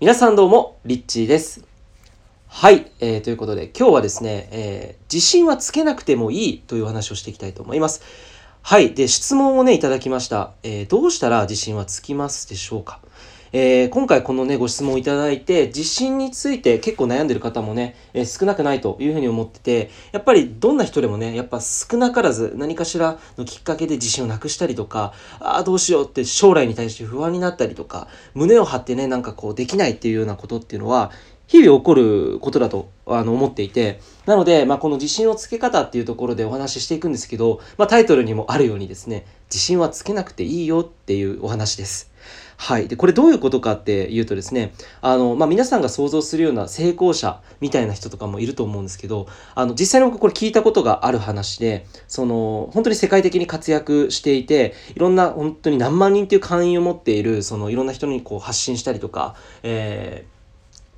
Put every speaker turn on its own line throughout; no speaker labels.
皆さんどうも、リッチーです。はい、えーということで今日はですね、えー自信はつけなくてもいいという話をしていきたいと思います。はい、で、質問をね、いただきました。えーどうしたら自信はつきますでしょうか？えー今回このね、ご質問をいただいて、地震について結構悩んでる方もね、えー少なくないというふうに思ってて、やっぱりどんな人でもね、やっぱ少なからず何かしらのきっかけで自信をなくしたりとか、ああ、どうしようって将来に対して不安になったりとか、胸を張ってね、なんかこうできないっていうようなことっていうのは、日々起こることだとあの思っていて、なので、まあ、この自信をつけ方っていうところでお話ししていくんですけど、まあ、タイトルにもあるようにですね、自信はつけなくていいよっていうお話です。はい。で、これどういうことかっていうとですね、あの、まあ、皆さんが想像するような成功者みたいな人とかもいると思うんですけど、あの、実際に僕これ聞いたことがある話で、その、本当に世界的に活躍していて、いろんな本当に何万人っていう会員を持っている、その、いろんな人にこう発信したりとか、えー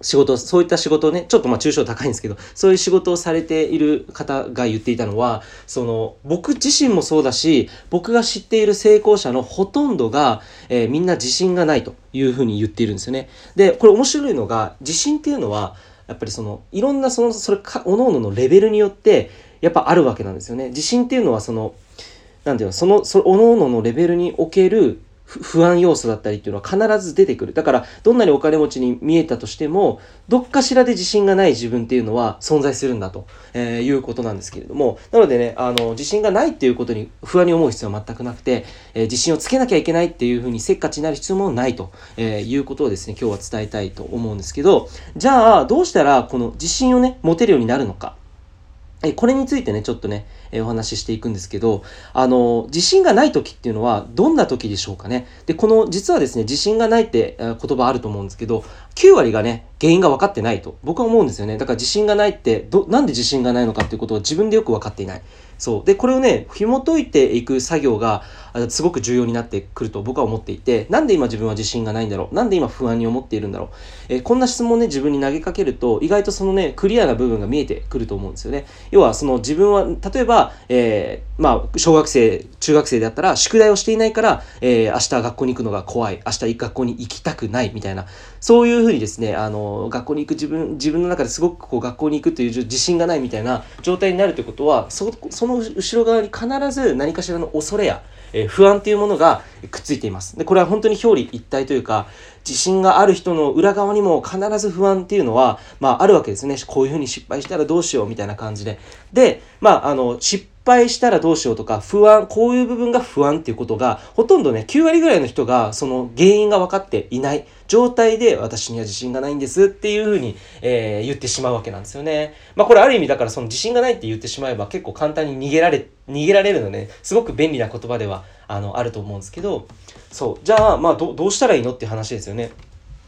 仕事、そういった仕事をね、ちょっとまあ抽象高いんですけど、そういう仕事をされている方が言っていたのは、その、僕自身もそうだし、僕が知っている成功者のほとんどが、えーみんな自信がないというふうに言っているんですよね。で、これ面白いのが、自信っていうのは、やっぱりその、いろんなその、それか、各々のレベルによって、やっぱあるわけなんですよね。自信っていうのは、その、なんていうの、その、そ、各々のレベルにおける不安要素だったりっていうのは必ず出てくる。だから、どんなにお金持ちに見えたとしても、どっかしらで自信がない自分っていうのは存在するんだと、えーいうことなんですけれども、なのでね、あの、自信がないっていうことに不安に思う必要は全くなくて、えー自信をつけなきゃいけないっていうふうにせっかちになる必要もないと、えーいうことをですね、今日は伝えたいと思うんですけど、じゃあ、どうしたらこの自信をね、持てるようになるのか。えこれについてね、ちょっとね、えお話ししていくんですけど、あの、自信がない時っていうのは、どんな時でしょうかね。で、この、実はですね、自信がないって言葉あると思うんですけど、9割がね、原因が分かってないと、僕は思うんですよね。だから自信がないって、ど、なんで自信がないのかっていうことを自分でよく分かっていない。そう。で、これをね、紐解いていく作業が、すごく重要になってくると僕は思っていて、なんで今自分は自信がないんだろう？なんで今不安に思っているんだろう？えこんな質問ね、自分に投げかけると、意外とそのね、クリアな部分が見えてくると思うんですよね。要は、その自分は、例えば、えーまあ、小学生、中学生であったら、宿題をしていないから、えー明日学校に行くのが怖い、明日学校に行きたくない、みたいな、そういうふうにですね、あの、学校に行く自分、自分の中ですごくこう、学校に行くという自信がないみたいな状態になるということは、そ、その後ろ側に必ず何かしらの恐れや、えー不安というものがくっついています。で、これは本当に表裏一体というか、自信がある人の裏側にも必ず不安っていうのは、まあ、あるわけですね。こういうふうに失敗したらどうしようみたいな感じで。で、まあ、あの、失敗したらどうしようとか、不安、こういう部分が不安っていうことが、ほとんどね、9割ぐらいの人が、その原因が分かっていない状態で、私には自信がないんですっていうふうに、えー言ってしまうわけなんですよね。まあ、これある意味だから、その自信がないって言ってしまえば、結構簡単に逃げられ、逃げられるのね、すごく便利な言葉では、あの、あると思うんですけど、そう。じゃあ、まあ、どどうしたらいいのっていう話ですよね。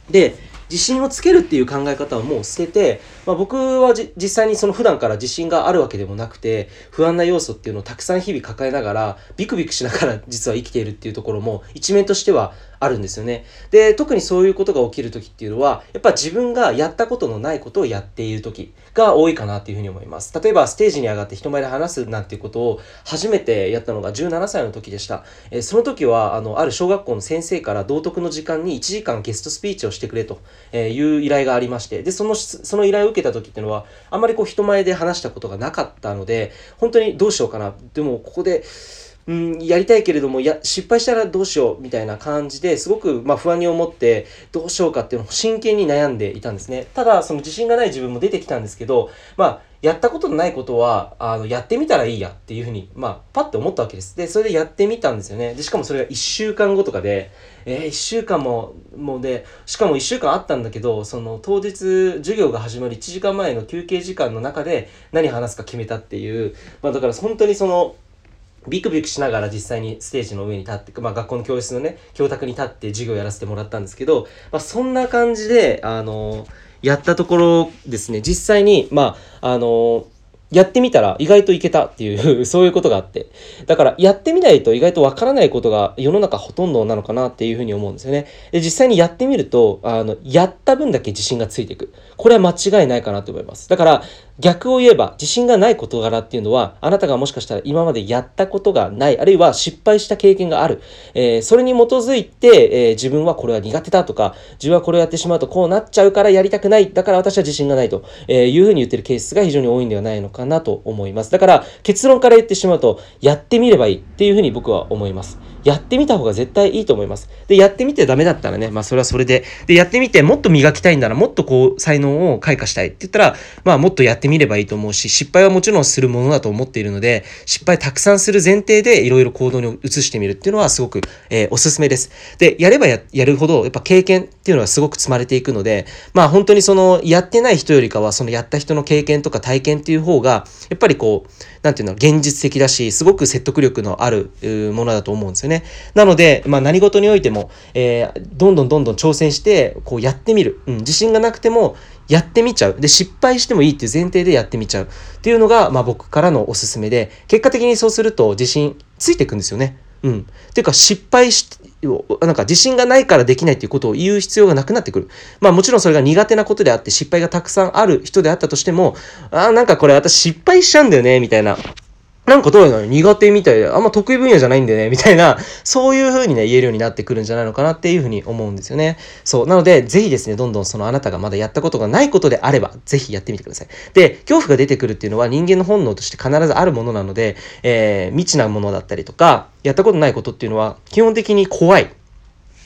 で、自信をつけるっていう考え方をもう捨てて、まあ、僕は実際にその普段から自信があるわけでもなくて、不安な要素っていうのをたくさん日々抱えながら、ビクビクしながら 実は生きているっていうところも一面としてはあるんですよね。で、特にそういうことが起きる時っていうのは、やっぱ自分がやったことのないことをやっている時が多いかなっていうふうに思います。例えばステージに上がって人前で話すなんていうことを初めてやったのが17歳の時でした。えーその時は、あの、ある小学校の先生から道徳の時間に1時間ゲストスピーチをしてくれとえーいう依頼がありまして、で、その、その依頼を受けた時っていうのは、あんまりこう人前で話したことがなかったので、本当にどうしようかな。でも、ここで、うん、やりたいけれども、や、失敗したらどうしようみたいな感じですごく、まあ、不安に思って、どうしようかっていうのを真剣に悩んでいたんですね。ただ、その自信がない自分も出てきたんですけど、まあ、やったことのないことは、あの、やってみたらいいやっていうふうに、まあ、パッと思ったわけです。で、それでやってみたんですよね。で、しかもそれが1週間後とかで、えー、1週間も、もうで、しかも1週間あったんだけど、その当日授業が始まる1時間前の休憩時間の中で何話すか決めたっていう、まあだから本当にその、ビクビクしながら実際にステージの上に立って、まあ学校の教室のね、教卓に立って授業やらせてもらったんですけど、まあそんな感じで、あの、やったところですね、実際に、まあ、あの、やってみたら意外といけたっていう そういうことがあって。だからやってみないと意外とわからないことが世の中ほとんどなのかなっていうふうに思うんですよね。で、実際にやってみると、あの、やった分だけ自信がついていく。これは間違いないかなと思います。だから、逆を言えば、自信がない事柄っていうのは、あなたがもしかしたら今までやったことがない、あるいは失敗した経験がある。えー、それに基づいて、えー、自分はこれは苦手だとか、自分はこれをやってしまうとこうなっちゃうからやりたくない。だから私は自信がないと、えいうふうに言ってるケースが非常に多いんではないのかかなと思います。だから、結論から言ってしまうと、やってみればいいっていうふうに僕は思います。やってみた方が絶対いいと思います。で、やってみてダメだったらね、まあそれはそれで、で、やってみてもっと磨きたいんなら、もっとこう、才能を開花したいって言ったら、まあもっとやってみればいいと思うし、失敗はもちろんするものだと思っているので、失敗たくさんする前提でいろいろ行動に移してみるっていうのはすごく、えー、おすすめです。で、やればやるほど、やっぱ経験っていうのはすごく積まれていくので、まあ本当にその、やってない人よりかは、そのやった人の経験とか体験っていう方が、やっぱりこう、なんていうの、現実的だし、すごく説得力のあるものだと思うんですよね。ねなので、まあ何事においても、えー、どんどんどんどん挑戦して、こうやってみる。うん、自信がなくても、やってみちゃう。で、失敗してもいいっていう前提でやってみちゃう。っていうのが、まあ僕からのおすすめで、結果的にそうすると自信ついていくんですよね。うん。ていうか、失敗しなんか自信がないからできないっていうことを言う必要がなくなってくる。まあもちろんそれが苦手なことであって失敗がたくさんある人であったとしても、ああ、なんかこれ私失敗しちゃうんだよね、みたいな。なんかどうやら苦手みたいで、あんま得意分野じゃないんでね、みたいな、そういう風にね、言えるようになってくるんじゃないのかなっていう風に思うんですよね。そう。なので、ぜひですね、どんどんそのあなたがまだやったことがないことであれば、ぜひやってみてください。で、恐怖が出てくるっていうのは人間の本能として必ずあるものなので、えー、未知なものだったりとか、やったことないことっていうのは、基本的に怖い。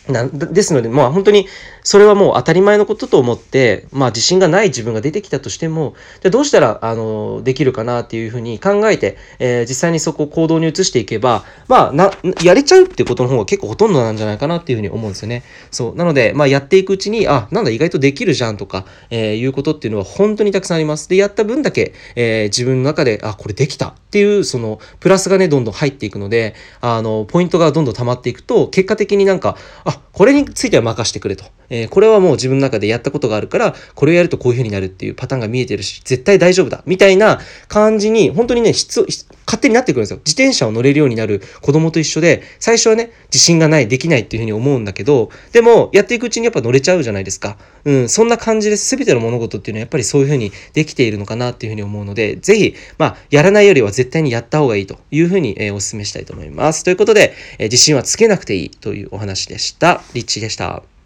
なですので、まあ本当にそれはもう当たり前のことと思って、まあ自信がない自分が出てきたとしても、じゃどうしたら、あの、できるかなっていうふうに考えて、えー、実際にそこを行動に移していけば、まあな、やれちゃうってことの方が結構ほとんどなんじゃないかなっていうふうに思うんですよね。そう。なので、まあやっていくうちに、あ、なんだ意外とできるじゃんとか、えー、いうことっていうのは本当にたくさんあります。で、やった分だけ、えー、自分の中で、あ、これできたっていう、その、プラスがね、どんどん入っていくので、あの、ポイントがどんどん溜まっていくと、結果的になんか、あ、これについては任してくれと。えー、これはもう自分の中でやったことがあるから、これをやるとこういう風になるっていうパターンが見えてるし、絶対大丈夫だ。みたいな感じに、本当にね、質、勝手になってくるんですよ。自転車を乗れるようになる子供と一緒で、最初はね、自信がない、できないっていう風に思うんだけど、でも、やっていくうちにやっぱ乗れちゃうじゃないですか。うん、そんな感じです。全ての物事っていうのはやっぱりそういう風にできているのかなっていう風に思うので、ぜひ、まあ、やらないよりは絶対にやった方がいいという風に、えー、お勧めしたいと思います。ということで、えー、自信はつけなくていいというお話でした。リッチでした。